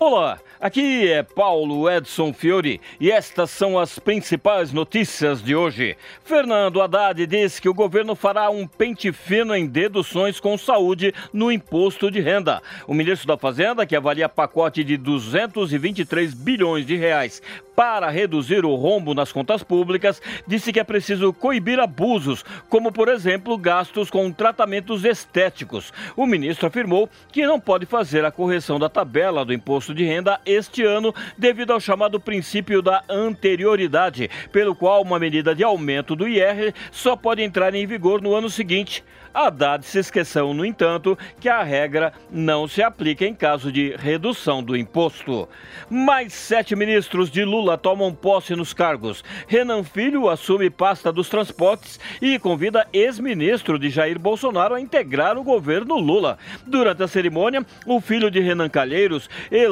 Olá, aqui é Paulo Edson Fiore e estas são as principais notícias de hoje. Fernando Haddad diz que o governo fará um pente fino em deduções com saúde no imposto de renda. O ministro da Fazenda, que avalia pacote de 223 bilhões de reais para reduzir o rombo nas contas públicas, disse que é preciso coibir abusos, como, por exemplo, gastos com tratamentos estéticos. O ministro afirmou que não pode fazer a correção da tabela do imposto de renda este ano, devido ao chamado princípio da anterioridade, pelo qual uma medida de aumento do IR só pode entrar em vigor no ano seguinte. Haddad se esqueceu, no entanto, que a regra não se aplica em caso de redução do imposto. Mais sete ministros de Lula tomam posse nos cargos. Renan Filho assume pasta dos transportes e convida ex-ministro de Jair Bolsonaro a integrar o governo Lula. Durante a cerimônia, o filho de Renan Calheiros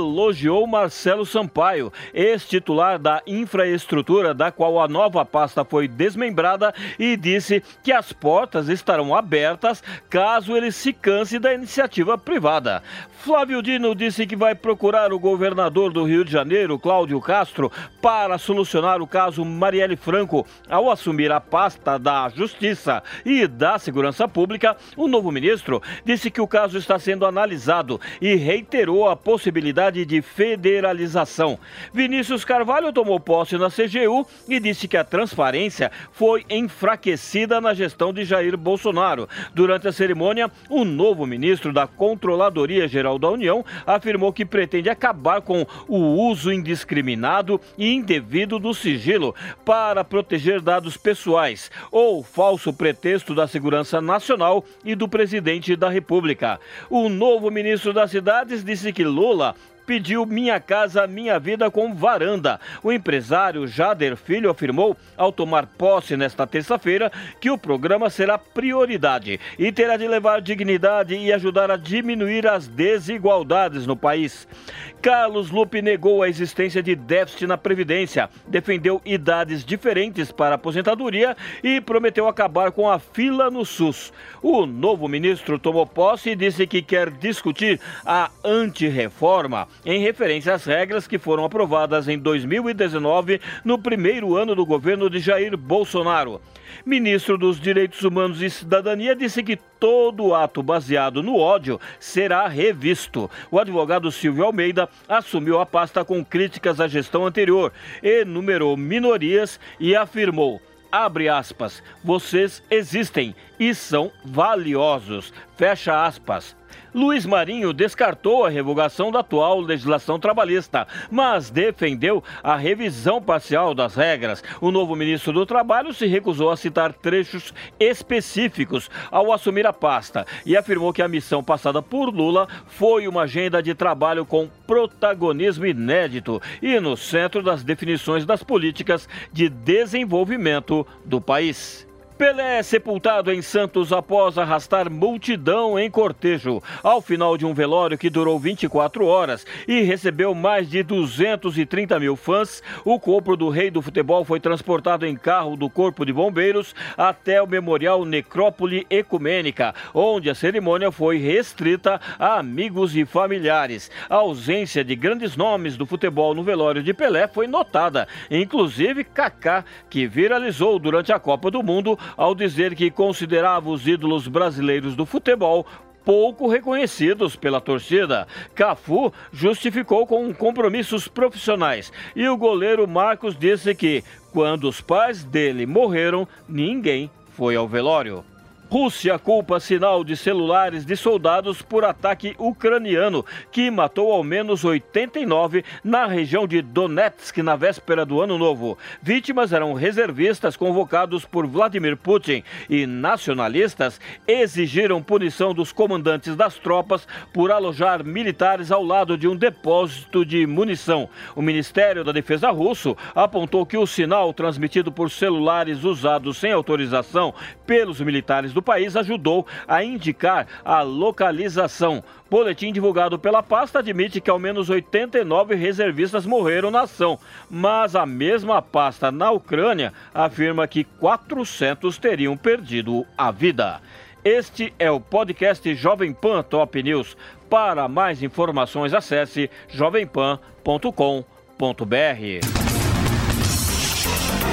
elogiou Marcelo Sampaio, ex-titular da infraestrutura, da qual a nova pasta foi desmembrada, e disse que as portas estarão abertas caso ele se canse da iniciativa privada. Flávio Dino disse que vai procurar o governador do Rio de Janeiro, Cláudio Castro, para solucionar o caso Marielle Franco. Ao assumir a pasta da Justiça e da Segurança Pública, o novo ministro disse que o caso está sendo analisado e reiterou a possibilidade de federalização. Vinícius Carvalho tomou posse na CGU e disse que a transparência foi enfraquecida na gestão de Jair Bolsonaro. Durante a cerimônia, o novo ministro da Controladoria Geral da União afirmou que pretende acabar com o uso indiscriminado e indevido do sigilo para proteger dados pessoais ou falso pretexto da segurança nacional e do presidente da República. O novo ministro das Cidades disse que Lula pediu Minha Casa Minha Vida com varanda. O empresário Jader Filho afirmou, ao tomar posse nesta terça-feira, que o programa será prioridade e terá de levar dignidade e ajudar a diminuir as desigualdades no país. Carlos Lupe negou a existência de déficit na Previdência, defendeu idades diferentes para aposentadoria e prometeu acabar com a fila no SUS. O novo ministro tomou posse e disse que quer discutir a antirreforma em referência às regras que foram aprovadas em 2019, no primeiro ano do governo de Jair Bolsonaro. Ministro dos Direitos Humanos e Cidadania disse que todo ato baseado no ódio será revisto. O advogado Silvio Almeida assumiu a pasta com críticas à gestão anterior, enumerou minorias e afirmou abre aspas, vocês existem e são valiosos, fecha aspas. Luiz Marinho descartou a revogação da atual legislação trabalhista, mas defendeu a revisão parcial das regras. O novo ministro do Trabalho se recusou a citar trechos específicos ao assumir a pasta e afirmou que a missão passada por Lula foi uma agenda de trabalho com protagonismo inédito e no centro das definições das políticas de desenvolvimento do país. Pelé é sepultado em Santos após arrastar multidão em cortejo. Ao final de um velório que durou 24 horas e recebeu mais de 230 mil fãs, o corpo do rei do futebol foi transportado em carro do Corpo de Bombeiros até o Memorial Necrópole Ecumênica, onde a cerimônia foi restrita a amigos e familiares. A ausência de grandes nomes do futebol no velório de Pelé foi notada, inclusive Kaká, que viralizou durante a Copa do Mundo ao dizer que considerava os ídolos brasileiros do futebol pouco reconhecidos pela torcida. Cafu justificou com compromissos profissionais e o goleiro Marcos disse que quando os pais dele morreram, ninguém foi ao velório. Rússia culpa sinal de celulares de soldados por ataque ucraniano, que matou ao menos 89 na região de Donetsk na véspera do Ano Novo. Vítimas eram reservistas convocados por Vladimir Putin e nacionalistas exigiram punição dos comandantes das tropas por alojar militares ao lado de um depósito de munição. O Ministério da Defesa russo apontou que o sinal transmitido por celulares usados sem autorização pelos militares do país ajudou a indicar a localização. Boletim divulgado pela pasta admite que ao menos 89 reservistas morreram na ação, mas a mesma pasta na Ucrânia afirma que 400 teriam perdido a vida. Este é o podcast Jovem Pan Top News. Para mais informações, acesse jovempan.com.br.